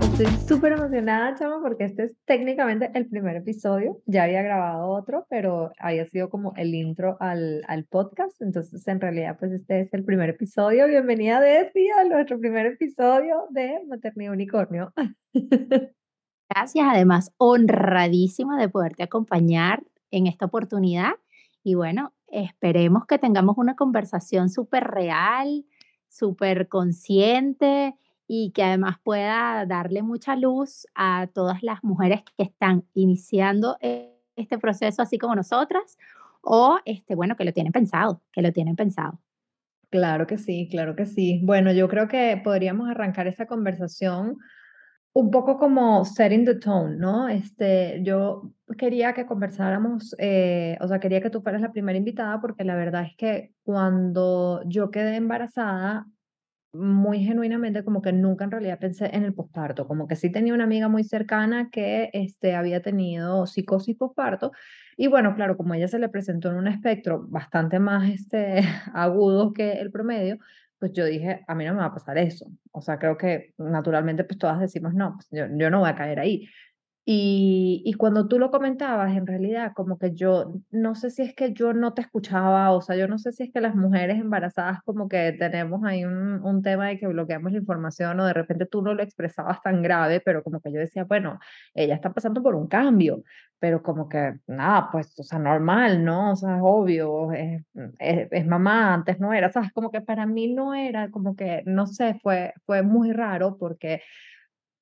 Estoy súper emocionada, chama, porque este es técnicamente el primer episodio. Ya había grabado otro, pero había sido como el intro al, al podcast. Entonces, en realidad, pues este es el primer episodio. Bienvenida, Desi, a nuestro primer episodio de Maternidad Unicornio. Gracias, además, honradísima de poderte acompañar en esta oportunidad. Y bueno, esperemos que tengamos una conversación súper real, súper consciente y que además pueda darle mucha luz a todas las mujeres que están iniciando e, este proceso así como nosotras o este bueno que lo tienen pensado, que lo tienen pensado. Claro que sí, claro que sí. Bueno, yo creo que podríamos arrancar esta conversación un poco como setting the tone, ¿no? Este, yo quería que conversáramos, eh, o sea, quería que tú fueras la primera invitada porque la verdad es que cuando yo quedé embarazada, muy genuinamente como que nunca en realidad pensé en el posparto, como que sí tenía una amiga muy cercana que este, había tenido psicosis posparto y bueno, claro, como ella se le presentó en un espectro bastante más este, agudo que el promedio, pues yo dije, a mí no me va a pasar eso. O sea, creo que naturalmente pues todas decimos, no, pues yo, yo no voy a caer ahí. Y, y, cuando tú lo comentabas, en realidad, como que yo, no sé si es que yo no te escuchaba, o sea, yo no sé si es que las mujeres embarazadas como que tenemos ahí un, un tema de que bloqueamos la información o de repente tú no lo expresabas tan grave, pero como que yo decía, bueno, ella está pasando por un cambio, pero como que, nada, pues, o sea, normal, ¿no? O sea, es obvio, es, es, es mamá, antes no era, ¿sabes? Como que para mí no era, como que, no sé, fue, fue muy raro porque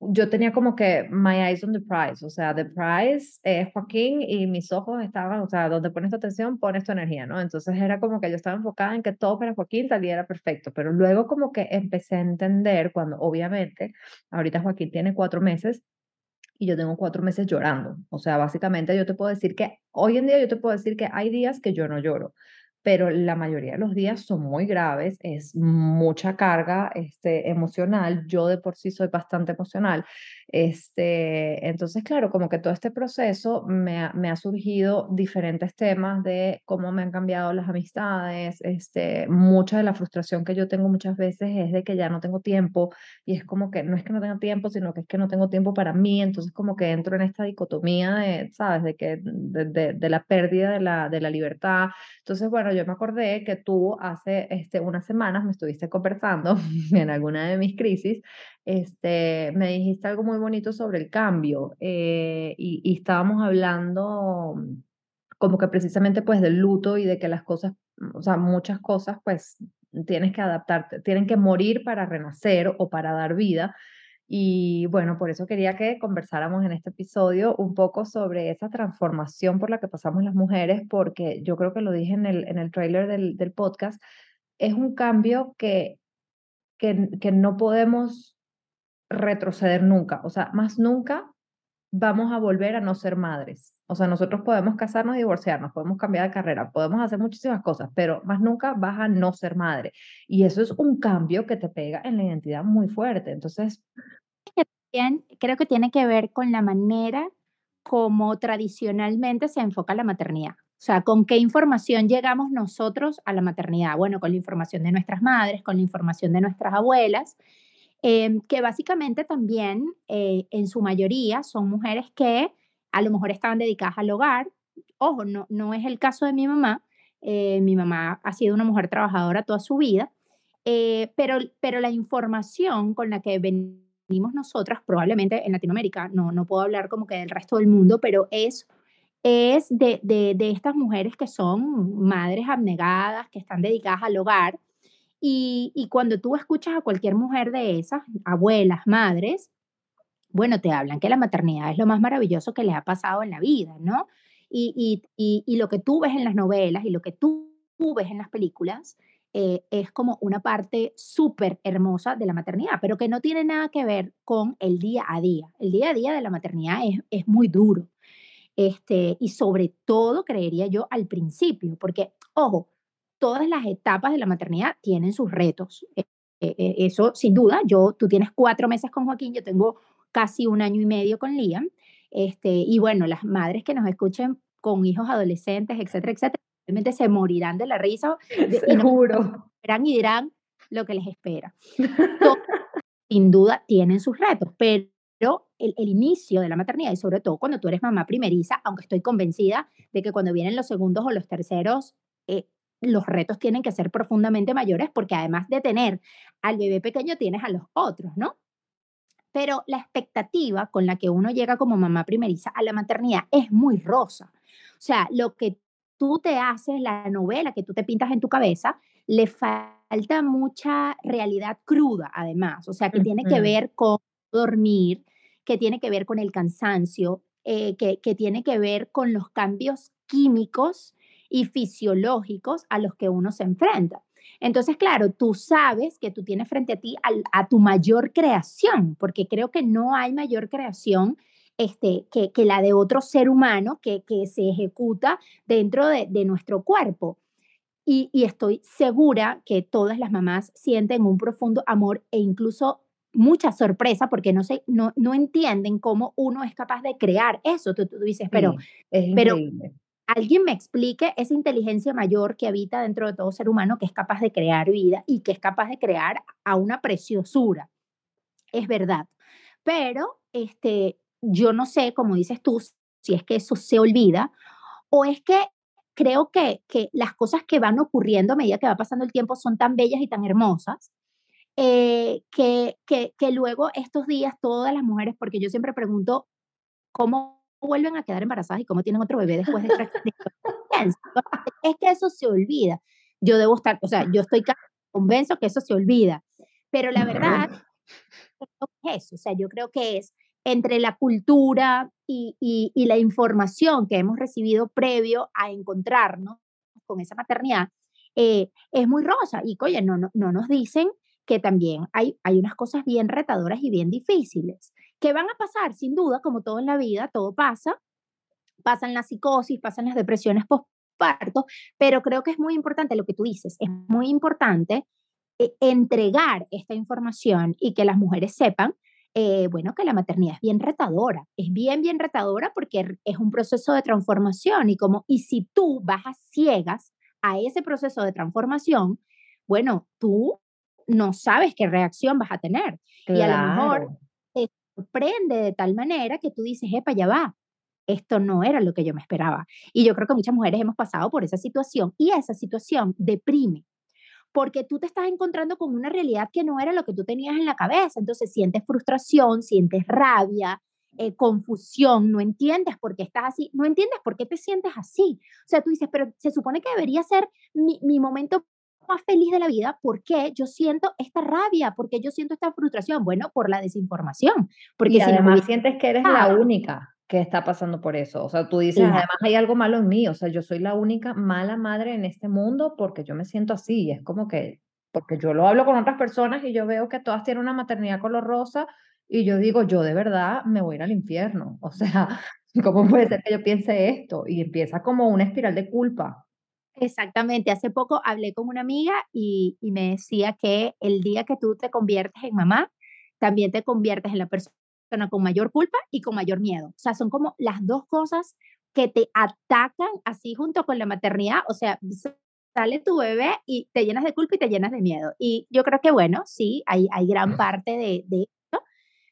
yo tenía como que my eyes on the prize, o sea, the prize es Joaquín y mis ojos estaban, o sea, donde pones tu atención, pones tu energía, ¿no? Entonces era como que yo estaba enfocada en que todo para Joaquín saliera perfecto, pero luego como que empecé a entender cuando obviamente, ahorita Joaquín tiene cuatro meses y yo tengo cuatro meses llorando, o sea, básicamente yo te puedo decir que hoy en día yo te puedo decir que hay días que yo no lloro, pero la mayoría de los días son muy graves, es mucha carga este, emocional, yo de por sí soy bastante emocional, este, entonces claro, como que todo este proceso me ha, me ha surgido diferentes temas de cómo me han cambiado las amistades, este, mucha de la frustración que yo tengo muchas veces es de que ya no tengo tiempo y es como que no es que no tenga tiempo, sino que es que no tengo tiempo para mí, entonces como que entro en esta dicotomía de, ¿sabes? De, que, de, de, de la pérdida de la, de la libertad. Entonces, bueno, yo me acordé que tú hace este, unas semanas me estuviste conversando en alguna de mis crisis, este, me dijiste algo muy bonito sobre el cambio eh, y, y, estábamos hablando como que precisamente pues del luto y de que las cosas, o sea, muchas cosas pues tienes que adaptarte, tienen que morir para renacer o para dar vida. Y bueno, por eso quería que conversáramos en este episodio un poco sobre esa transformación por la que pasamos las mujeres, porque yo creo que lo dije en el, en el trailer del, del podcast, es un cambio que, que, que no podemos retroceder nunca, o sea, más nunca vamos a volver a no ser madres. O sea, nosotros podemos casarnos divorciarnos, podemos cambiar de carrera, podemos hacer muchísimas cosas, pero más nunca vas a no ser madre. Y eso es un cambio que te pega en la identidad muy fuerte. Entonces... Creo que tiene que ver con la manera como tradicionalmente se enfoca la maternidad. O sea, con qué información llegamos nosotros a la maternidad. Bueno, con la información de nuestras madres, con la información de nuestras abuelas, eh, que básicamente también eh, en su mayoría son mujeres que a lo mejor estaban dedicadas al hogar. Ojo, no, no es el caso de mi mamá. Eh, mi mamá ha sido una mujer trabajadora toda su vida, eh, pero, pero la información con la que venimos nosotras, probablemente en Latinoamérica, no, no puedo hablar como que del resto del mundo, pero es, es de, de, de estas mujeres que son madres abnegadas, que están dedicadas al hogar. Y, cuando tú escuchas a cualquier mujer de esas, abuelas, madres, bueno, te hablan que la maternidad es lo más maravilloso que les ha pasado en la vida, ¿no? Y, lo que tú ves en las novelas y lo que tú, ves en las películas eh, es como una parte súper hermosa de la maternidad, pero que no tiene nada que ver con el día a día. El día a día de la maternidad es, es muy duro. Este, y sobre todo, creería yo, al principio, porque, ojo, todas las etapas de la maternidad tienen sus retos. Eh, eh, eso, sin duda, yo, tú tienes cuatro meses con Joaquín, yo tengo casi un año y medio con Liam. Este, y bueno, las madres que nos escuchen con hijos adolescentes, etcétera, etcétera, probablemente se morirán de la risa Seguro. y, no, y dirán lo que les espera. sin duda tienen sus retos, pero el, el, inicio de la maternidad y sobre todo cuando tú eres mamá primeriza, aunque estoy convencida de que cuando vienen los segundos o los terceros, eh, los retos tienen que ser profundamente mayores porque además de tener al bebé pequeño tienes a los otros, ¿no? Pero la expectativa con la que uno llega como mamá primeriza a la maternidad es muy rosa. O sea, lo que tú te haces, la novela que tú te pintas en tu cabeza, le falta mucha realidad cruda, además. O sea, que tiene que ver con dormir, que tiene que ver con el cansancio, eh, que, que tiene que ver con los cambios químicos y fisiológicos a los que uno se enfrenta. Entonces, claro, tú sabes que tú tienes frente a ti a, tu mayor creación, porque creo que no hay mayor creación este, que, que la de otro ser humano que, que se ejecuta dentro de, de nuestro cuerpo. Y, y, estoy segura que todas las mamás sienten un profundo amor e incluso mucha sorpresa porque no, sé, no, no entienden cómo uno es capaz de crear eso. Tú, tú dices, pero, pero alguien me explique esa inteligencia mayor que habita dentro de todo ser humano que es capaz de crear vida y que es capaz de crear a una preciosura. Es verdad. Pero este, yo no sé, como dices tú, si es que eso se olvida o es que creo que, que las cosas que van ocurriendo a medida que va pasando el tiempo son tan bellas y tan hermosas eh, que, que, que luego estos días todas las mujeres, porque yo siempre pregunto cómo vuelven a quedar embarazadas y cómo tienen otro bebé después de esta Es que eso se olvida. Yo debo estar, o sea, yo estoy convenzo que eso se olvida, pero la verdad es eso, o sea, yo creo que es entre la cultura y, y, la información que hemos recibido previo a encontrarnos con esa maternidad, eh, es muy rosa. Y, oye, no, no, no nos dicen que también hay, hay unas cosas bien retadoras y bien difíciles, que van a pasar, sin duda, como todo en la vida, todo pasa, pasan las psicosis, pasan las depresiones postparto, pero creo que es muy importante lo que tú dices, es muy importante eh, entregar esta información y que las mujeres sepan, eh, bueno, que la maternidad es bien retadora, es bien, bien retadora porque es un proceso de transformación y como, y si tú vas a ciegas a ese proceso de transformación, bueno, tú no sabes qué reacción vas a tener. Y a lo mejor sorprende de tal manera que tú dices, epa, ya va, esto no era lo que yo me esperaba. Y yo creo que muchas mujeres hemos pasado por esa situación y esa situación deprime porque tú te estás encontrando con una realidad que no era lo que tú tenías en la cabeza. Entonces sientes frustración, sientes rabia, eh, confusión, no entiendes por qué estás así, no entiendes por qué te sientes así. O sea, tú dices, pero se supone que debería ser mi, mi momento más feliz de la vida, ¿por qué yo siento esta rabia? ¿Por qué yo siento esta frustración? Bueno, por la desinformación. Porque y además sientes que eres la única que está pasando por eso. O sea, tú dices, además hay algo malo en mí, o sea, yo soy la única mala madre en este mundo porque yo me siento así. Y es como que, porque yo lo hablo con otras personas y yo veo que todas tienen una maternidad color rosa y yo digo, yo de verdad me voy a ir al infierno. O sea, ¿cómo puede ser que yo piense esto? Y empieza como una espiral de culpa. Exactamente, hace poco hablé con una amiga y, me decía que el día que tú te conviertes en mamá, también te conviertes en la persona con mayor culpa y con mayor miedo. O sea, son como las dos cosas que te atacan así junto con la maternidad. O sea, sale tu bebé y te llenas de culpa y te llenas de miedo. Y yo creo que, bueno, sí, hay, hay gran parte de, de esto,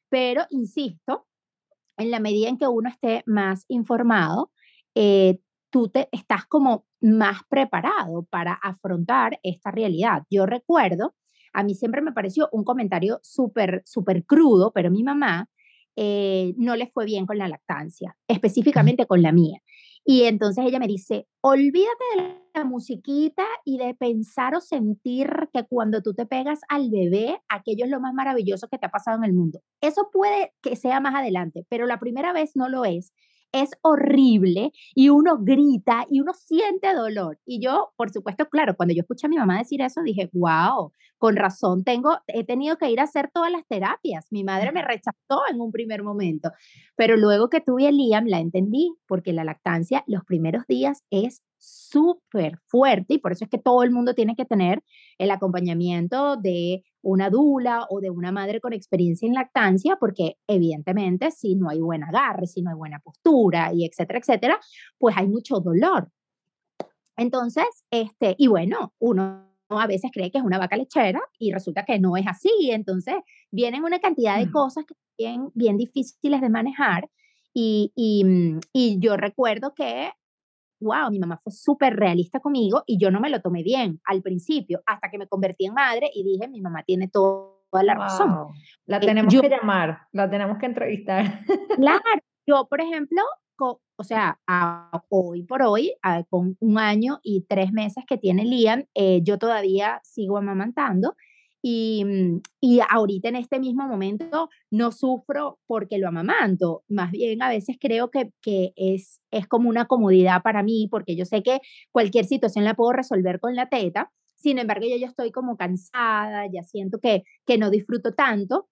pero insisto, en la medida en que uno esté más informado, eh, tú te estás como más preparado para afrontar esta realidad. Yo recuerdo, a mí siempre me pareció un comentario súper, súper crudo, pero mi mamá eh, no le fue bien con la lactancia, específicamente con la mía. Y entonces ella me dice, olvídate de la musiquita y de pensar o sentir que cuando tú te pegas al bebé, aquello es lo más maravilloso que te ha pasado en el mundo. Eso puede que sea más adelante, pero la primera vez no lo es es horrible y uno grita y uno siente dolor. Y yo, por supuesto, claro, cuando yo escuché a mi mamá decir eso, dije, wow, con razón, tengo, he tenido que ir a hacer todas las terapias. Mi madre me rechazó en un primer momento, pero luego que tuve a Liam la entendí, porque la lactancia los primeros días es súper fuerte y por eso es que todo el mundo tiene que tener el acompañamiento de una dula o de una madre con experiencia en lactancia, porque evidentemente si no hay buen agarre, si no hay buena postura y etcétera, etcétera, pues hay mucho dolor. Entonces, este, y bueno, uno a veces cree que es una vaca lechera y resulta que no es así. Entonces, vienen una cantidad de cosas que bien, bien difíciles de manejar. Y, y, mm, y yo recuerdo que, wow, mi mamá fue súper realista conmigo y yo no me lo tomé bien al principio, hasta que me convertí en madre y dije, mi mamá tiene toda la razón. La eh, tenemos que llamar, la tenemos que entrevistar. Claro, yo, por ejemplo, o sea, hoy por hoy, con un año y tres meses que tiene Liam, eh, yo todavía sigo amamantando. Y, mm, y, ahorita en este mismo momento no sufro porque lo amamanto, más bien a veces creo que, que es, es como una comodidad para mí porque yo sé que cualquier situación la puedo resolver con la teta, sin embargo yo ya estoy como cansada, ya siento que, que no disfruto tanto,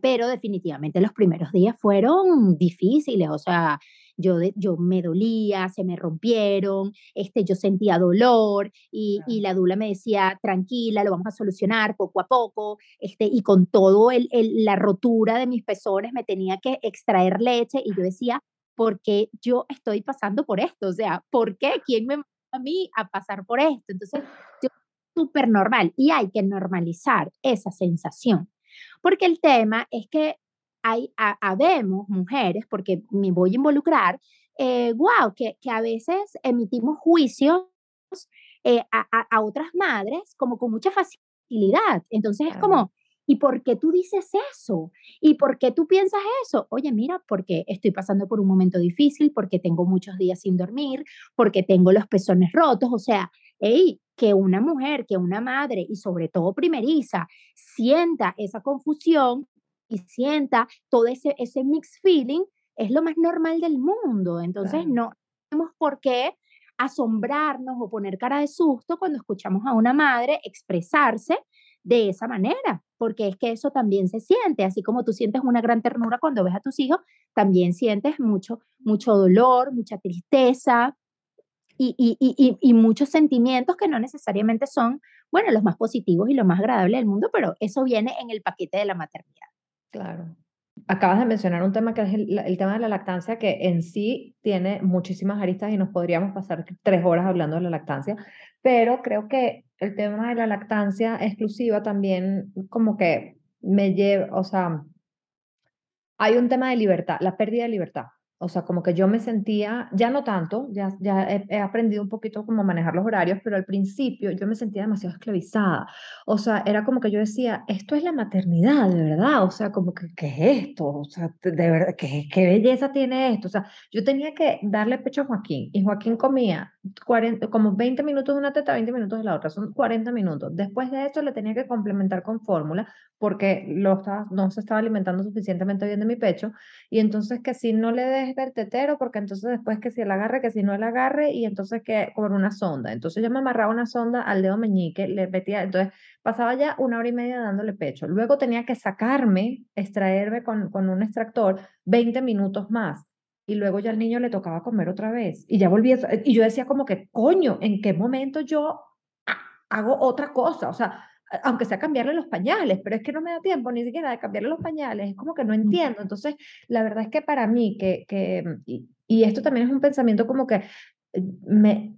pero definitivamente los primeros días fueron difíciles, o sea, yo, yo me dolía, se me rompieron, este, yo sentía dolor y, y, la dula me decía, tranquila, lo vamos a solucionar poco a poco, este, y con todo el, el, la rotura de mis pezones me tenía que extraer leche y yo decía, ¿por qué yo estoy pasando por esto? O sea, ¿por qué? ¿Quién me a mí a pasar por esto? Entonces, súper normal y hay que normalizar esa sensación. Porque el tema es que hay, habemos mujeres, porque me voy a involucrar, eh, wow, que, que, a veces emitimos juicios eh, a, a, otras madres como con mucha facilidad. Entonces es como, ¿y por qué tú dices eso? ¿Y por qué tú piensas eso? Oye, mira, porque estoy pasando por un momento difícil, porque tengo muchos días sin dormir, porque tengo los pezones rotos, o sea, hey, que una mujer, que una madre y sobre todo primeriza sienta esa confusión y sienta todo ese, ese mixed feeling, es lo más normal del mundo. Entonces, no tenemos por qué asombrarnos o poner cara de susto cuando escuchamos a una madre expresarse de esa manera, porque es que eso también se siente, así como tú sientes una gran ternura cuando ves a tus hijos, también sientes mucho, mucho dolor, mucha tristeza y, y, y, y muchos sentimientos que no necesariamente son, bueno, los más positivos y los más agradables del mundo, pero eso viene en el paquete de la maternidad. Claro. Acabas de mencionar un tema que es el, tema de la lactancia, que en sí tiene muchísimas aristas y nos podríamos pasar tres horas hablando de la lactancia, pero creo que el tema de la lactancia exclusiva también como que me lleva, o sea, hay un tema de libertad, la pérdida de libertad. O sea, como que yo me sentía, ya no tanto, ya, ya he, aprendido un poquito cómo manejar los horarios, pero al principio yo me sentía demasiado esclavizada. O sea, era como que yo decía, esto es la maternidad, de verdad. O sea, como que, ¿qué es esto? O sea, de verdad, ¿qué, qué belleza tiene esto? O sea, yo tenía que darle pecho a Joaquín y Joaquín comía 40, como 20 minutos de una teta, 20 minutos de la otra, son 40 minutos. Después de eso le tenía que complementar con fórmula porque lo estaba, no se estaba alimentando suficientemente bien de mi pecho y entonces que si no le des del tetero, porque entonces después que si él agarre, que si no él agarre y entonces que con una sonda. Entonces yo me amarraba una sonda al dedo meñique, le metía, entonces pasaba ya una hora y media dándole pecho. Luego tenía que sacarme, extraerme con, con un extractor 20 minutos más y luego ya al niño le tocaba comer otra vez y ya volvía, y yo decía como que, coño, ¿en qué momento yo hago otra cosa? O sea, aunque sea cambiarle los pañales, pero es que no me da tiempo ni siquiera de cambiarle los pañales, es como que no entiendo. Entonces, la verdad es que para mí, que, que y, y esto también es un pensamiento como que eh, me...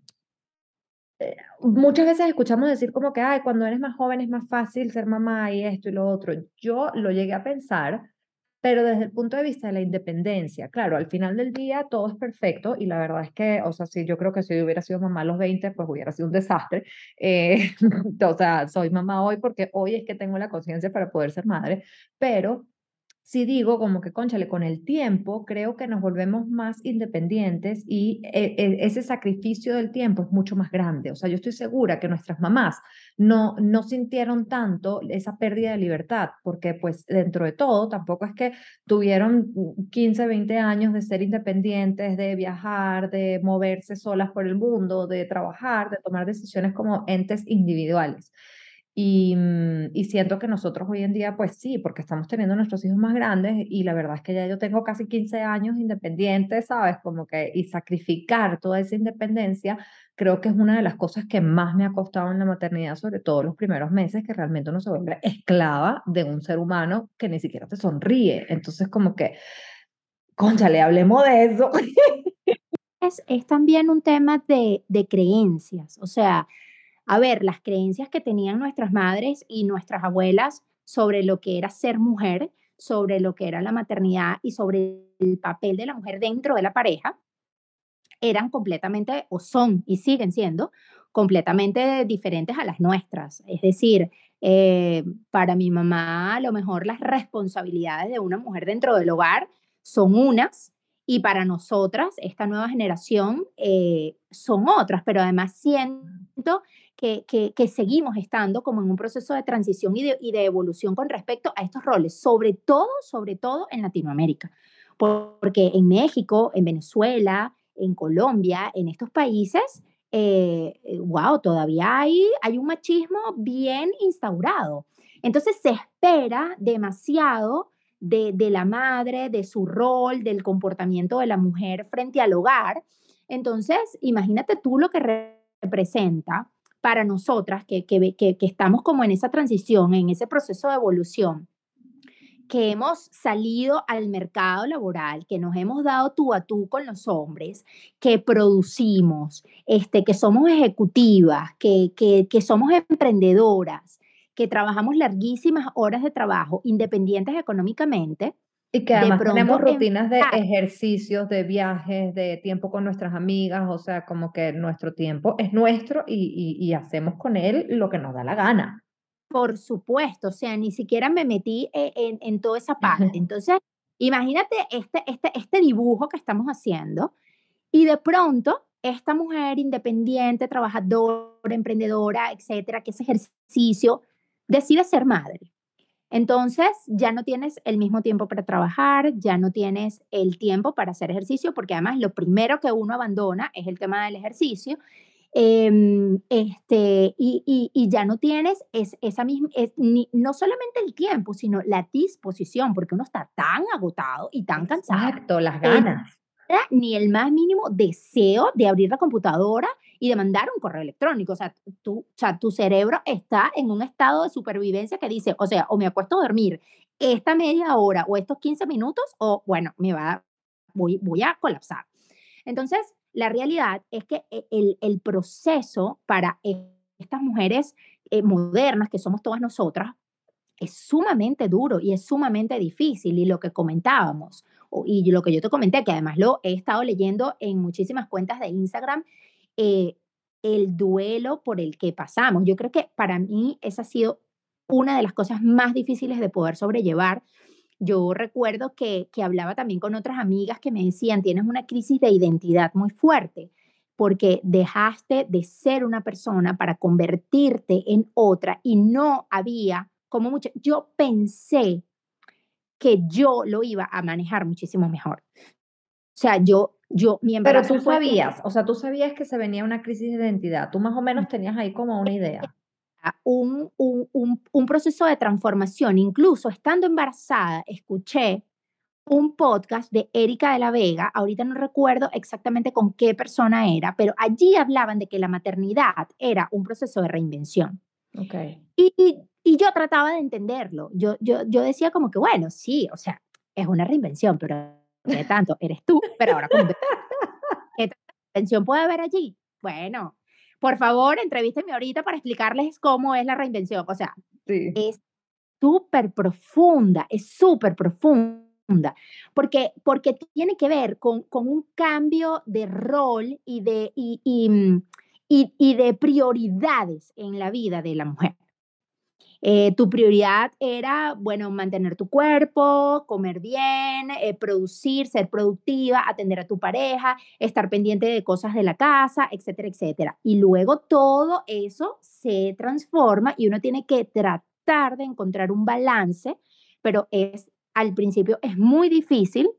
Eh, muchas veces escuchamos decir como que, ay, cuando eres más joven es más fácil ser mamá y esto y lo otro. Yo lo llegué a pensar pero desde el punto de vista de la independencia, claro, al final del día todo es perfecto y la verdad es que, o sea, sí, yo creo que si hubiera sido mamá a los 20, pues hubiera sido un desastre. Eh, o sea, soy mamá hoy porque hoy es que tengo la conciencia para poder ser madre, pero si digo como que, conchale, con el tiempo creo que nos volvemos más independientes y e, e, ese sacrificio del tiempo es mucho más grande. O sea, yo estoy segura que nuestras mamás no, no sintieron tanto esa pérdida de libertad, porque pues dentro de todo tampoco es que tuvieron 15, 20 años de ser independientes, de viajar, de moverse solas por el mundo, de trabajar, de tomar decisiones como entes individuales. Y, mm, y, siento que nosotros hoy en día, pues sí, porque estamos teniendo nuestros hijos más grandes y la verdad es que ya yo tengo casi 15 años independiente, ¿sabes? Como que, y sacrificar toda esa independencia, creo que es una de las cosas que más me ha costado en la maternidad, sobre todo los primeros meses, que realmente uno se vuelve esclava de un ser humano que ni siquiera te sonríe. Entonces, como que, concha, le hablemos de eso. es también un tema de, de creencias, o sea, a ver, las creencias que tenían nuestras madres y nuestras abuelas sobre lo que era ser mujer, sobre lo que era la maternidad y sobre el papel de la mujer dentro de la pareja, eran completamente, o son y siguen siendo, completamente diferentes a las nuestras. Es decir, eh, para mi mamá, a lo mejor las responsabilidades de una mujer dentro del hogar son unas y para nosotras, esta nueva generación, eh, son otras, pero además siento que, seguimos estando como en un proceso de transición y de, evolución con respecto a estos roles, sobre todo, sobre todo en Latinoamérica, porque en México, en Venezuela, en Colombia, en estos países, eh, wow, todavía hay, hay un machismo bien instaurado. Entonces se espera demasiado de, de, la madre, de su rol, del comportamiento de la mujer frente al hogar. Entonces, imagínate tú lo que representa para nosotras que, que, que, estamos como en esa transición, en ese proceso de evolución que hemos salido al mercado laboral, que nos hemos dado tú a tú con los hombres, que producimos, este, que somos ejecutivas, que, que, que somos emprendedoras, que trabajamos larguísimas horas de trabajo, independientes económicamente. Y que además tenemos rutinas de ejercicios, de viajes, de tiempo con nuestras amigas, o sea, como que nuestro tiempo es nuestro y, y, y hacemos con él lo que nos da la gana. Por supuesto, o sea, ni siquiera me metí e, en, en toda esa parte. Entonces, imagínate este, este, este dibujo que estamos haciendo y de pronto esta mujer independiente, trabajadora, emprendedora, etcétera, que ese ejercicio, decide ser madre. Entonces, ya no tienes el mismo tiempo para trabajar, ya no tienes el tiempo para hacer ejercicio, porque además lo primero que uno abandona es el tema del ejercicio Em, este, y, y, ya no tienes es, esa misma, es, ni, no solamente el tiempo, sino la disposición, porque uno está tan agotado y tan cansado. Exacto, las ganas. ni el más mínimo deseo de abrir la computadora y de mandar un correo electrónico. O sea, tú, o sea, tu cerebro está en un estado de supervivencia que dice, o sea, o me acuesto a dormir esta media hora o estos 15 minutos, o bueno, me va, voy, voy a colapsar. Entonces, la realidad es que eh, el, proceso para estas mujeres eh, modernas, que somos todas nosotras, es sumamente duro y es sumamente difícil. Y lo que comentábamos, y lo que yo te comenté, que además lo he estado leyendo en muchísimas cuentas de Instagram, eh, el duelo por el que pasamos. Yo creo que para mí esa ha sido una de las cosas más difíciles de poder sobrellevar, yo recuerdo que, que hablaba también con otras amigas que me decían, tienes una crisis de identidad muy fuerte porque dejaste de ser una persona para convertirte en otra y no había como mucho, yo pensé que yo lo iba a manejar muchísimo mejor. O sea, yo, yo, mi Pero tú sabías, o sea, tú sabías que se venía una crisis de identidad, tú más o menos tenías ahí como una idea un, un, un, proceso de transformación. Incluso estando embarazada, escuché un podcast de Erika de la Vega, ahorita no recuerdo exactamente con qué persona era, pero allí hablaban de que la maternidad era un proceso de reinvención. Okay. Y, y, yo trataba de entenderlo. Yo, yo, yo decía como que, bueno, sí, o sea, es una reinvención, pero ¿qué tanto? Eres tú, pero ahora ¿qué reinvención puede haber allí? Bueno, por favor, entrevísteme ahorita para explicarles cómo es la reinvención. O sea, es súper profunda, es súper profunda, porque, porque tiene que ver con, con un cambio de rol y de, y, y, mm, y de prioridades en la vida de la mujer. Eh, tu prioridad era, bueno, mantener tu cuerpo, comer bien, eh, producir, ser productiva, atender a tu pareja, estar pendiente de cosas de la casa, etcétera, etcétera. Y luego todo eso se transforma y uno tiene que tratar de encontrar un balance, pero es al principio es muy difícil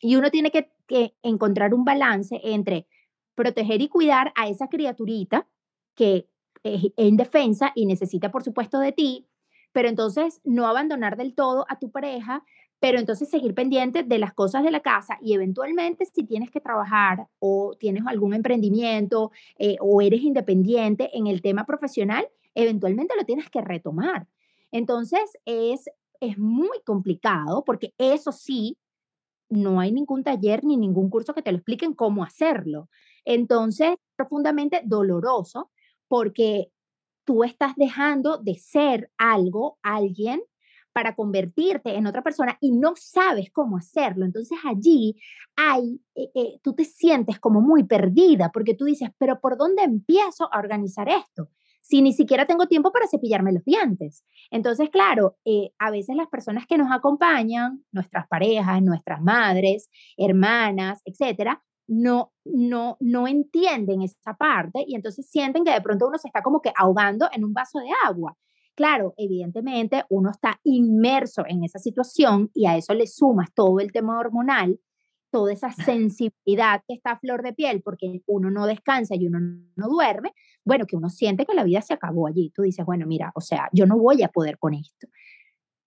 y uno tiene que, que encontrar un balance entre proteger y cuidar a esa criaturita que en defensa y necesita, por supuesto, de ti, pero entonces no abandonar del todo a tu pareja, pero entonces seguir pendiente de las cosas de la casa y eventualmente si tienes que trabajar o tienes algún emprendimiento eh, o eres independiente en el tema profesional, eventualmente lo tienes que retomar. Entonces es, es muy complicado porque eso sí no hay ningún taller ni ningún curso que te lo expliquen cómo hacerlo. Entonces, profundamente doloroso porque tú estás dejando de ser algo, alguien, para convertirte en otra persona y no sabes cómo hacerlo. Entonces allí hay, eh, eh, tú te sientes como muy perdida porque tú dices, pero ¿por dónde empiezo a organizar esto? Si ni siquiera tengo tiempo para cepillarme los dientes. Entonces, claro, eh, a veces las personas que nos acompañan, nuestras parejas, nuestras madres, hermanas, etcétera, no, no, no entienden esa parte y entonces sienten que de pronto uno se está como que ahogando en un vaso de agua. Claro, evidentemente uno está inmerso en esa situación y a eso le sumas todo el tema hormonal, toda esa sensibilidad que está a flor de piel porque uno no descansa y uno no duerme, bueno, que uno siente que la vida se acabó allí. Tú dices, bueno, mira, o sea, yo no voy a poder con esto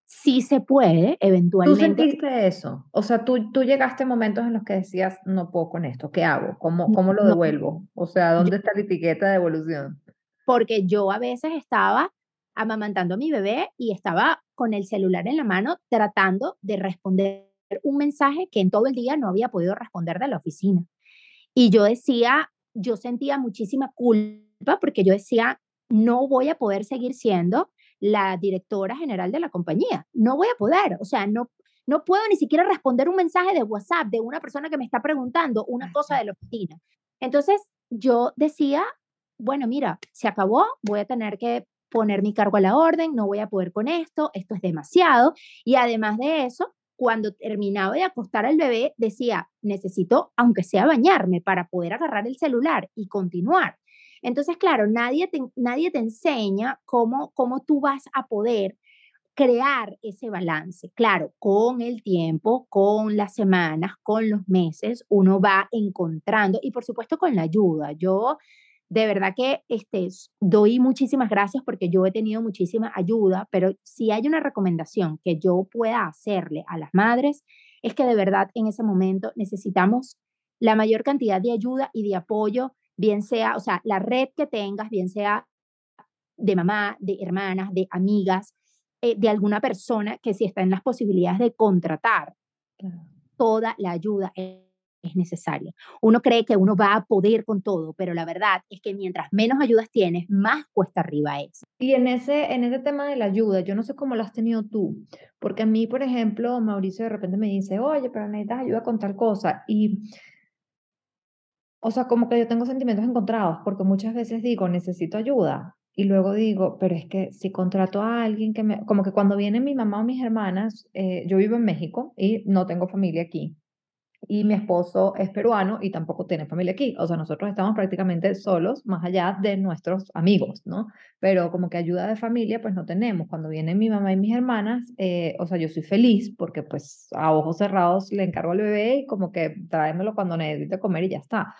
sí se puede eventualmente. ¿Tú sentiste eso? O sea, tú, tú llegaste a momentos en los que decías, no puedo con esto, ¿qué hago? ¿Cómo, cómo lo devuelvo? O sea, ¿dónde está la etiqueta de evolución? Porque yo a veces estaba amamantando a mi bebé y estaba con el celular en la mano tratando de responder un mensaje que en todo el día no había podido responder de la oficina. Y yo decía, yo sentía muchísima culpa porque yo decía, no voy a poder seguir siendo la directora general de la compañía. No voy a poder, o sea, no, no puedo ni siquiera responder un mensaje de WhatsApp de una persona que me está preguntando una cosa de la oficina. Entonces, yo decía, bueno, mira, se acabó, voy a tener que poner mi cargo a la orden, no voy a poder con esto, esto es demasiado. Y además de eso, cuando terminaba de acostar al bebé, decía, necesito, aunque sea bañarme, para poder agarrar el celular y continuar. Entonces, claro, nadie te, nadie te enseña cómo, cómo tú vas a poder crear ese balance. Claro, con el tiempo, con las semanas, con los meses, uno va encontrando y por supuesto con la ayuda. Yo de verdad que este, doy muchísimas gracias porque yo he tenido muchísima ayuda, pero si hay una recomendación que yo pueda hacerle a las madres, es que de verdad en ese momento necesitamos la mayor cantidad de ayuda y de apoyo bien sea, o sea, la red que tengas, bien sea de mamá, de hermanas, de amigas, eh, de alguna persona que si está en las posibilidades de contratar, toda la ayuda es, necesaria. Uno cree que uno va a poder con todo, pero la verdad es que mientras menos ayudas tienes, más cuesta arriba es. Y en ese, en ese tema de la ayuda, yo no sé cómo lo has tenido tú, porque a mí, por ejemplo, Mauricio de repente me dice, oye, pero necesitas ayuda con tal cosa. Y o sea, como que yo tengo sentimientos encontrados, porque muchas veces digo, necesito ayuda, y luego digo, pero es que si contrato a alguien que me, como que cuando vienen mi mamá o mis hermanas, eh, yo vivo en México y no tengo familia aquí, y mi esposo es peruano y tampoco tiene familia aquí, o sea, nosotros estamos prácticamente solos, más allá de nuestros amigos, ¿no? Pero como que ayuda de familia, pues no tenemos. Cuando vienen mi mamá y mis hermanas, eh, o sea, yo soy feliz porque pues a ojos cerrados le encargo al bebé y como que tráemelo cuando necesite comer y ya está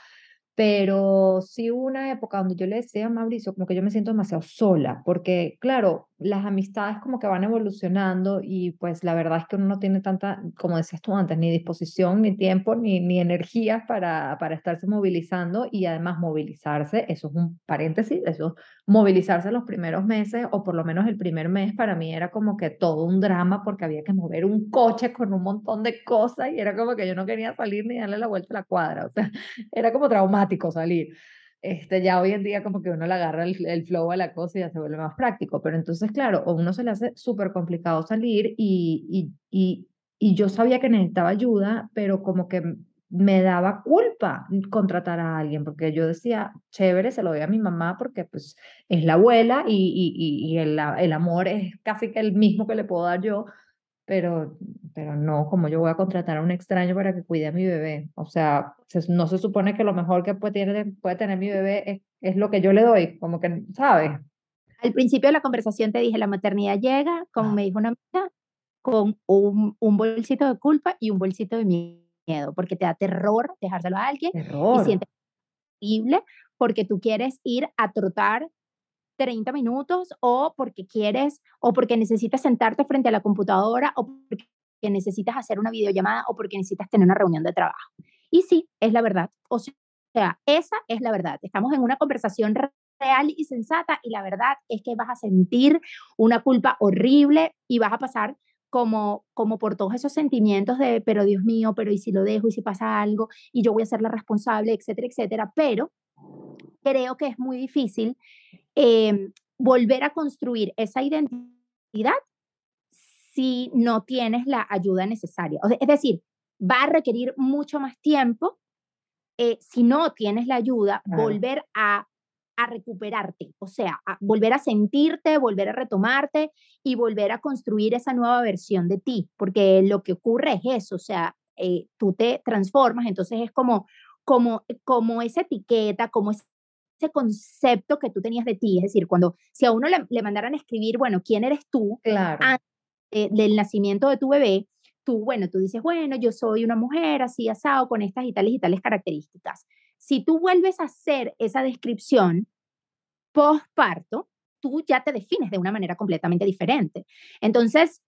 pero sí hubo una época donde yo le decía a Mauricio como que yo me siento demasiado sola, porque claro, las amistades como que van evolucionando y pues la verdad es que uno no tiene tanta, como decías tú antes, ni disposición, ni tiempo, ni, ni energías para, para estarse movilizando y además movilizarse, eso es un paréntesis, eso, movilizarse los primeros meses o por lo menos el primer mes para mí era como que todo un drama porque había que mover un coche con un montón de cosas y era como que yo no quería salir ni darle la vuelta a la cuadra, o sea, era como traumático salir este, ya hoy en día como que uno le agarra el, el, flow a la cosa y ya se vuelve más práctico, pero entonces, claro, a uno se le hace súper complicado salir y, y, y, y yo sabía que necesitaba ayuda, pero como que me daba culpa contratar a alguien, porque yo decía, chévere, se lo doy a mi mamá porque pues es la abuela y, el, el amor es casi que el mismo que le puedo dar yo, pero, pero no, como yo voy a contratar a un extraño para que cuide a mi bebé. O sea, no se supone que lo mejor que puede tener, puede tener mi bebé es, es lo que yo le doy, como que, ¿sabes? Al principio de la conversación te dije, la maternidad llega, como me dijo una amiga, con un, un bolsito de culpa y un bolsito de miedo, porque te da terror dejárselo a alguien terror. y sientes horrible porque tú quieres ir a trotar 30 minutos o porque quieres o porque necesitas sentarte frente a la computadora o porque necesitas hacer una videollamada o porque necesitas tener una reunión de trabajo. Y sí, es la verdad. O sea, esa es la verdad. Estamos en una conversación real y sensata y la verdad es que vas a sentir una culpa horrible y vas a pasar como, como por todos esos sentimientos de, pero Dios mío, pero ¿y si lo dejo? ¿Y si pasa algo? Y yo voy a ser la responsable, etcétera, etcétera. Pero creo que es muy difícil em, volver a construir esa identidad si no tienes la ayuda necesaria. es decir, va a requerir mucho más tiempo eh, si no tienes la ayuda, volver a a recuperarte, o sea, a volver a sentirte, volver a retomarte y volver a construir esa nueva versión de ti, porque lo que ocurre es eso, o sea, eh, tú te transformas, entonces es como, como, como esa etiqueta, como ese concepto que tú tenías de ti, es decir, cuando si a uno le, mandaran a escribir, bueno, ¿quién eres tú? Claro. Antes del nacimiento de tu bebé, tú, bueno, tú dices, bueno, yo soy una mujer así asado con estas y tales y tales características. Si tú vuelves a hacer esa descripción postparto, tú ya te defines de una manera completamente diferente. Entonces,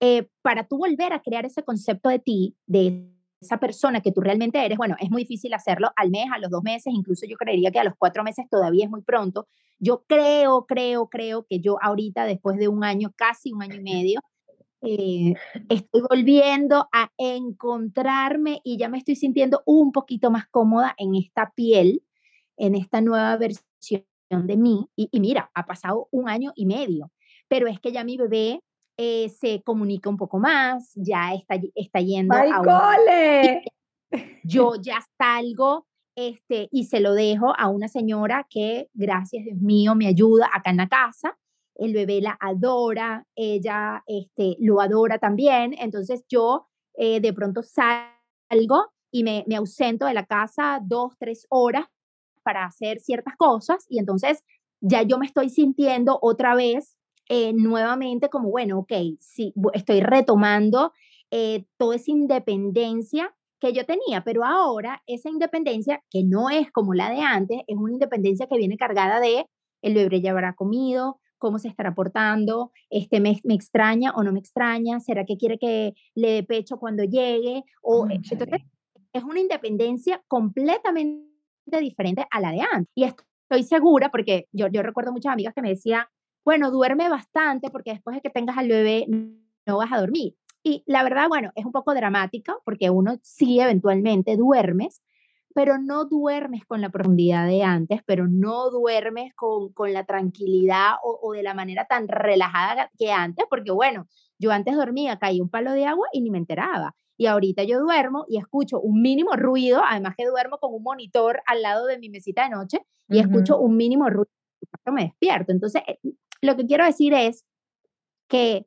eh, para tú volver a crear ese concepto de ti, de esa persona que tú realmente eres, bueno, es muy difícil hacerlo al mes, a los dos meses, incluso yo creería que a los cuatro meses todavía es muy pronto. Yo creo, creo, creo que yo ahorita, después de un año, casi un año y medio, eh, estoy volviendo a encontrarme y ya me estoy sintiendo un poquito más cómoda en esta piel, en esta nueva versión de mí. Y, mira, ha pasado un año y medio, pero es que ya mi bebé eh, se comunica un poco más, ya está, está yendo a cole! Yo ya salgo este, y se lo dejo a una señora que, gracias Dios mío, me ayuda acá en la casa el bebé la adora, ella este, lo adora también, entonces yo eh, de pronto salgo y me, me ausento de la casa dos, tres horas para hacer ciertas cosas y entonces ya yo me estoy sintiendo otra vez eh, nuevamente como, bueno, ok, sí, estoy retomando eh, toda esa independencia que yo tenía, pero ahora esa independencia, que no es como la de antes, es una independencia que viene cargada de el bebé ya habrá comido, cómo se estará portando, este, me, me, extraña o no me extraña, será que quiere que le dé pecho cuando llegue, o eh, entonces es una independencia completamente diferente a la de antes. Y estoy segura, porque yo, yo recuerdo muchas amigas que me decían, bueno, duerme bastante porque después de que tengas al bebé no vas a dormir. Y la verdad, bueno, es un poco dramática porque uno sí eventualmente duermes, pero no duermes con la profundidad de antes, pero no duermes con, con la tranquilidad o, o, de la manera tan relajada que antes, porque bueno, yo antes dormía, caía un palo de agua y ni me enteraba. Y ahorita yo duermo y escucho un mínimo ruido, además que duermo con un monitor al lado de mi mesita de noche y escucho un mínimo ruido, me despierto. Entonces, eh, lo que quiero decir es que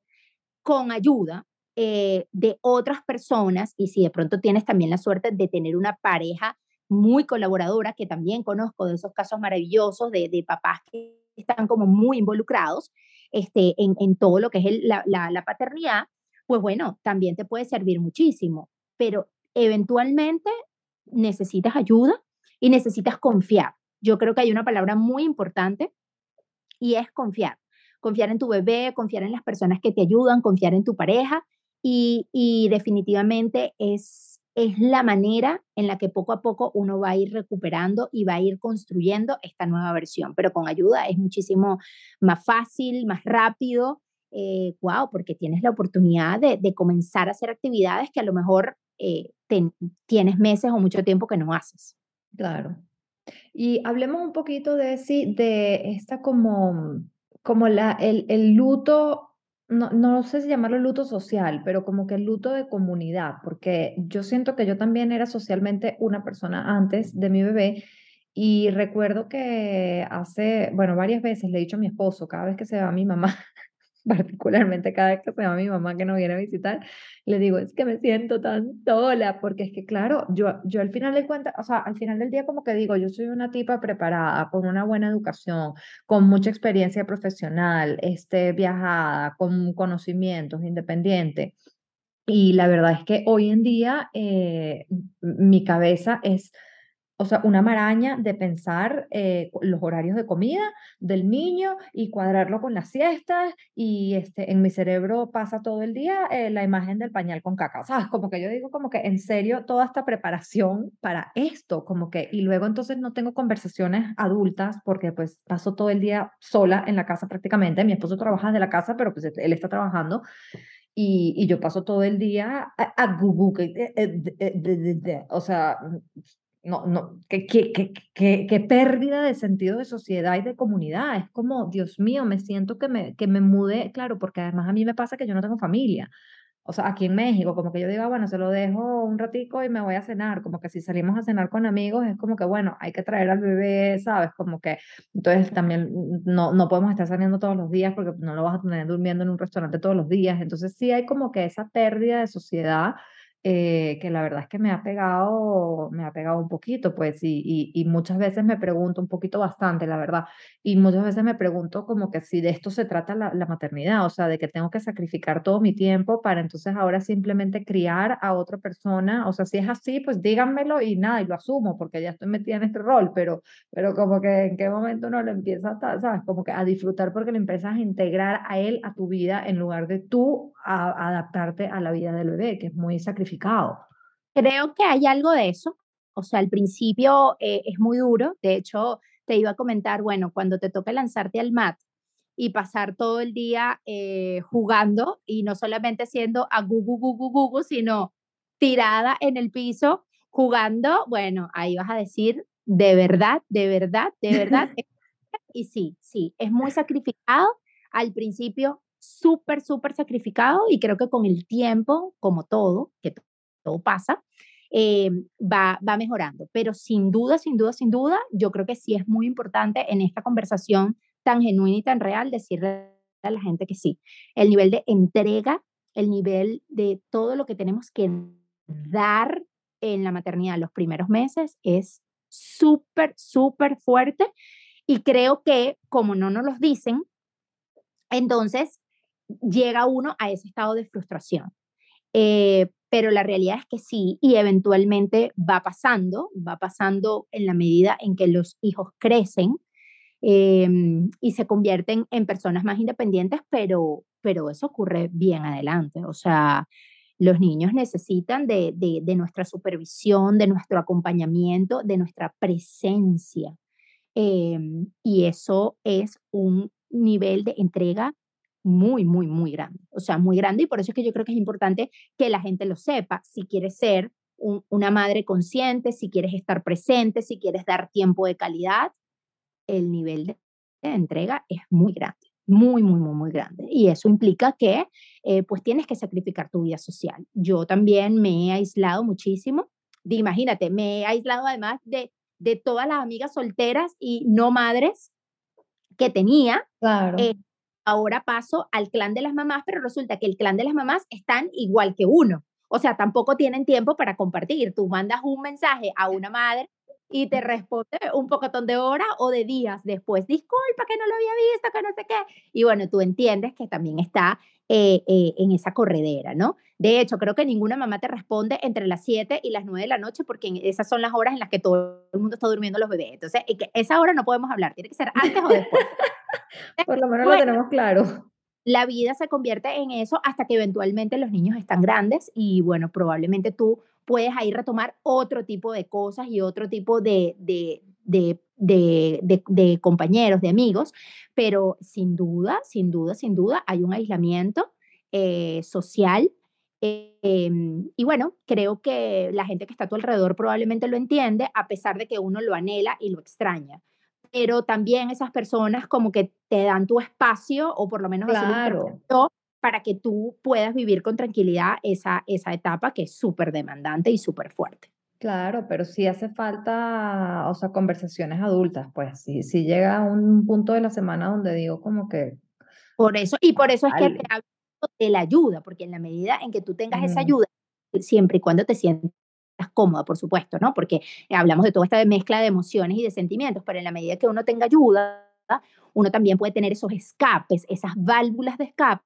con ayuda eh, de otras personas, y si de pronto tienes también la suerte de tener una pareja muy colaboradora, que también conozco de esos casos maravillosos de, papás que están como muy involucrados este, en, en todo lo que es la, la, la, paternidad, pues bueno, también te puede servir muchísimo, pero eventualmente necesitas ayuda y necesitas confiar. Yo creo que hay una palabra muy importante y es confiar. Confiar en tu bebé, confiar en las personas que te ayudan, confiar en tu pareja y, y definitivamente es es la manera en la que poco a poco uno va a ir recuperando y va a ir construyendo esta nueva versión. Pero con ayuda es muchísimo más fácil, más rápido. wow, eh, porque tienes la oportunidad de, comenzar a hacer actividades que a lo mejor eh, tienes meses o mucho tiempo que no haces. Claro. Y hablemos un poquito de, sí, de esta como, como la, el, el luto no, no sé si llamarlo luto social, pero como que el luto de comunidad, porque yo siento que yo también era socialmente una persona antes de mi bebé y recuerdo que hace, bueno, varias veces le he dicho a mi esposo, cada vez que se va mi mamá, particularmente cada vez que se va mi mamá que no viene a visitar, le digo, es que me siento tan sola, porque es que claro, yo, yo al final de cuentas, o sea, al final del día como que digo, yo soy una tipa preparada, con una buena educación, con mucha experiencia profesional, este, viajada, con conocimientos, independiente. Y la verdad es que hoy en día eh, mi cabeza es o sea, una maraña de pensar eh, los horarios de comida del niño y cuadrarlo con las siestas y este, en mi cerebro pasa todo el día eh, la imagen del pañal con caca. O sea, como que yo digo como que en serio toda esta preparación para esto, como que, y luego entonces no tengo conversaciones adultas porque pues paso todo el día sola en la casa prácticamente. Mi esposo trabaja de la casa, pero pues él está trabajando y, y yo paso todo el día a, a Google, o sea, no, no, qué, qué, qué, qué, pérdida de sentido de sociedad y de comunidad. Es como, Dios mío, me siento que me, que me mudé, claro, porque además a mí me pasa que yo no tengo familia o sea, aquí en México, como que yo digo, ah, bueno, se lo dejo un ratico y me voy a cenar, como que si salimos a cenar con amigos es como que, bueno, hay que traer al bebé, ¿sabes? Como que, entonces también no, no podemos estar saliendo todos los días porque no lo vas a tener durmiendo en un restaurante todos los días, entonces sí hay como que esa pérdida de sociedad eh, que la verdad es que me ha pegado, me ha pegado un poquito, pues, y, y, muchas veces me pregunto, un poquito bastante, la verdad, y muchas veces me pregunto como que si de esto se trata la, la, maternidad, o sea, de que tengo que sacrificar todo mi tiempo para entonces ahora simplemente criar a otra persona, o sea, si es así, pues díganmelo y nada, y lo asumo, porque ya estoy metida en este rol, pero, pero como que en qué momento uno lo empieza, a, ¿sabes? Como que a disfrutar porque lo empiezas a integrar a él, a tu vida, en lugar de tú a, adaptarte a la vida del bebé, que es muy sacrificado. Creo que hay algo de eso. O sea, al principio eh, es muy duro. De hecho, te iba a comentar, bueno, cuando te toca lanzarte al mat y pasar todo el día eh, jugando y no solamente siendo a gugu, gugu, gugu, sino tirada en el piso jugando, bueno, ahí vas a decir, de verdad, de verdad, de verdad. y sí, sí, es muy sacrificado. Al principio súper, súper sacrificado y creo que con el tiempo, como todo, que todo pasa, eh, va, va mejorando. Pero sin duda, sin duda, sin duda, yo creo que sí es muy importante en esta conversación tan genuina y tan real decirle a la gente que sí. El nivel de entrega, el nivel de todo lo que tenemos que dar en la maternidad los primeros meses es súper, súper fuerte. Y creo que como no nos los dicen, entonces llega uno a ese estado de frustración. Eh, pero la realidad es que sí, y eventualmente va pasando, va pasando en la medida en que los hijos crecen em, y se convierten en personas más independientes, pero, pero eso ocurre bien adelante. O sea, los niños necesitan de, de nuestra supervisión, de nuestro acompañamiento, de nuestra presencia. Em, y eso es un nivel de entrega muy, muy, muy grande. O sea, muy grande y por eso es que yo creo que es importante que la gente lo sepa. Si quieres ser una madre consciente, si quieres estar presente, si quieres dar tiempo de calidad, el nivel de, entrega es muy grande, muy, muy, muy, muy grande. Y eso implica que eh, pues tienes que sacrificar tu vida social. Yo también me he aislado muchísimo. imagínate, me he aislado además de, de todas las amigas solteras y no madres que tenía. Claro. Eh, ahora paso al clan de las mamás, pero resulta que el clan de las mamás están igual que uno. O sea, tampoco tienen tiempo para compartir. Tú mandas un mensaje a una madre y te responde un pocotón de horas o de días después, disculpa que no lo había visto, que no sé qué. Y bueno, tú entiendes que también está eh, eh, en esa corredera, ¿no? De hecho, creo que ninguna mamá te responde entre las 7 y las 9 de la noche porque esas son las horas en las que todo el mundo está durmiendo los bebés. Entonces, esa hora no podemos hablar, tiene que ser antes o después. Por lo menos lo tenemos claro. La vida se convierte en eso hasta que eventualmente los niños están grandes y bueno, probablemente tú puedes ahí retomar otro tipo de cosas y otro tipo de, de, de, de, compañeros, de amigos, pero sin duda, sin duda, sin duda, hay un aislamiento eh, social. Em, y bueno, creo que la gente que está a tu alrededor probablemente lo entiende, a pesar de que uno lo anhela y lo extraña. Pero también esas personas como que te dan tu espacio o por lo menos claro para que tú puedas vivir con tranquilidad esa, esa etapa que es súper demandante y súper fuerte. Claro, pero sí hace falta, o sea, conversaciones adultas, pues sí, sí llega un punto de la semana donde digo como que... Por eso, y por eso es que de la ayuda, porque en la medida en que tú tengas esa ayuda, siempre y cuando te sientas cómoda, por supuesto, ¿no? Porque hablamos de toda esta mezcla de emociones y de sentimientos, pero en la medida que uno tenga ayuda, uno también puede tener esos escapes, esas válvulas de escape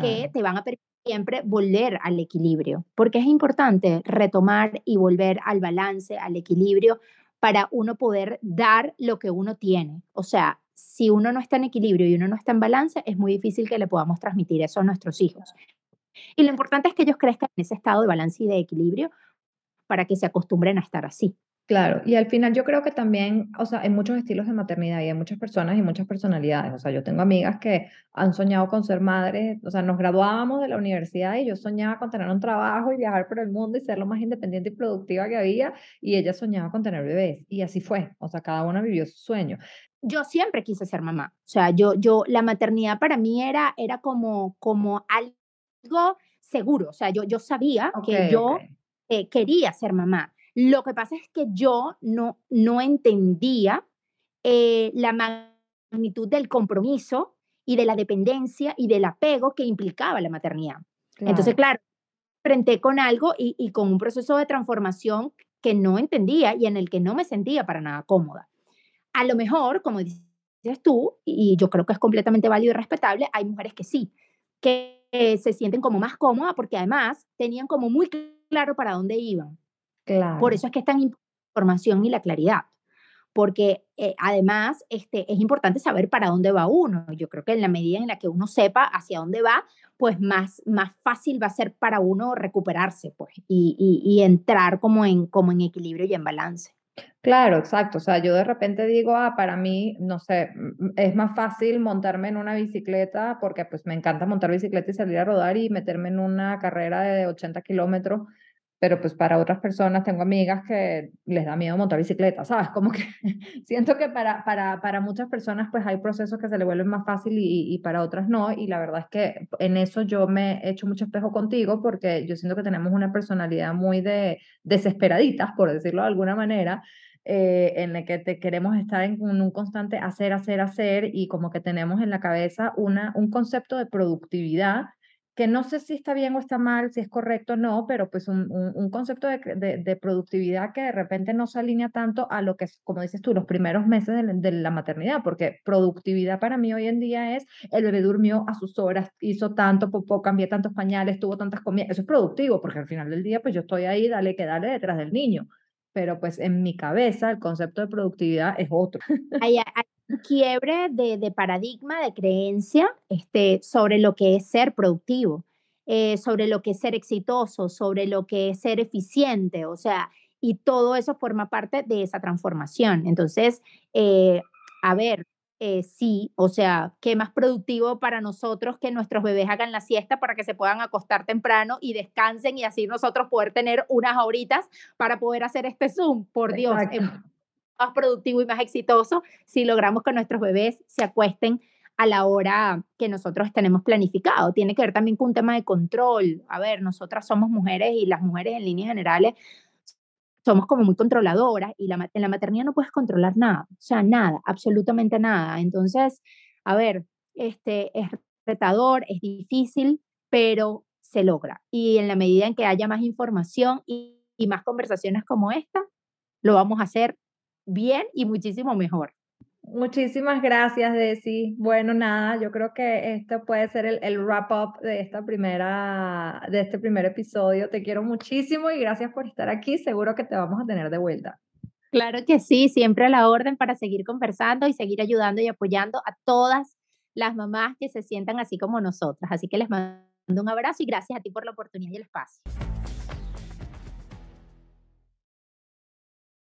que te van a permitir siempre volver al equilibrio, porque es importante retomar y volver al balance, al equilibrio, para uno poder dar lo que uno tiene. O sea, si uno no está en equilibrio y uno no está en balance, es muy difícil que le podamos transmitir eso a nuestros hijos. Y lo importante es que ellos crezcan en ese estado de balance y de equilibrio para que se acostumbren a estar así. Claro, y al final yo creo que también, o sea, hay muchos estilos de maternidad y hay muchas personas y muchas personalidades. O sea, yo tengo amigas que han soñado con ser madres, o sea, nos graduábamos de la universidad y yo soñaba con tener un trabajo y viajar por el mundo y ser lo más independiente y productiva que había, y ella soñaba con tener bebés. Y así fue, o sea, cada una vivió su sueño. Yo siempre quise ser mamá. O sea, yo, yo, la maternidad para mí era, era como, como algo seguro. O sea, yo, yo sabía que yo eh, quería ser mamá lo que pasa es que yo no, no entendía eh, la magnitud del compromiso y de la dependencia y del apego que implicaba la maternidad. Entonces, claro, frente con algo y, y, con un proceso de transformación que no entendía y en el que no me sentía para nada cómoda. A lo mejor, como dices tú, y yo creo que es completamente válido y respetable, hay mujeres que sí, que se sienten como más cómodas porque además tenían como muy claro para dónde iban. Por eso es que es tan información y la claridad, porque eh, además este, es importante saber para dónde va uno. Yo creo que en la medida en la que uno sepa hacia dónde va, pues más, más fácil va a ser para uno recuperarse pues, y, y, entrar como en, como en equilibrio y en balance. Claro, exacto. O sea, yo de repente digo, ah, para mí, no sé, es más fácil montarme en una bicicleta porque pues me encanta montar bicicleta y salir a rodar y meterme en una carrera de 80 kilómetros pero pues para otras personas tengo amigas que les da miedo montar bicicleta, ¿sabes? Como que siento que para, para, para muchas personas pues hay procesos que se le vuelven más fácil y, y, para otras no, y la verdad es que en eso yo me he hecho mucho espejo contigo porque yo siento que tenemos una personalidad muy de desesperaditas, por decirlo de alguna manera, eh, en la que te queremos estar en un constante hacer, hacer, hacer y como que tenemos en la cabeza una, un concepto de productividad que no sé si está bien o está mal, si es correcto o no, pero pues un, un, concepto de, de, productividad que de repente no se alinea tanto a lo que es, como dices tú, los primeros meses de, la maternidad, porque productividad para mí hoy en día es el bebé durmió a sus horas, hizo tanto popó, cambié tantos pañales, tuvo tantas comidas, eso es productivo, porque al final del día pues yo estoy ahí, dale que dale detrás del niño, pero pues en mi cabeza el concepto de productividad es otro. Hay, hay quiebre de, de, paradigma, de creencia este, sobre lo que es ser productivo, eh, sobre lo que es ser exitoso, sobre lo que es ser eficiente, o sea, y todo eso forma parte de esa transformación. Entonces, eh, a ver, eh, sí, o sea, qué más productivo para nosotros que nuestros bebés hagan la siesta para que se puedan acostar temprano y descansen y así nosotros poder tener unas horitas para poder hacer este Zoom. Por Dios, más productivo y más exitoso si logramos que nuestros bebés se acuesten a la hora que nosotros tenemos planificado. Tiene que ver también con un tema de control. A ver, nosotras somos mujeres y las mujeres en líneas generales somos como muy controladoras y la, en la maternidad no puedes controlar nada, o sea, nada, absolutamente nada. Entonces, a ver, este, es retador, es difícil, pero se logra. Y en la medida en que haya más información y, y más conversaciones como esta, lo vamos a hacer bien y muchísimo mejor. Muchísimas gracias, Desi. Bueno, nada, yo creo que esto puede ser el, el wrap up de esta primera, de este primer episodio. Te quiero muchísimo y gracias por estar aquí. Seguro que te vamos a tener de vuelta. Claro que sí, siempre a la orden para seguir conversando y seguir ayudando y apoyando a todas las mamás que se sientan así como nosotras. Así que les mando un abrazo y gracias a ti por la oportunidad y el espacio.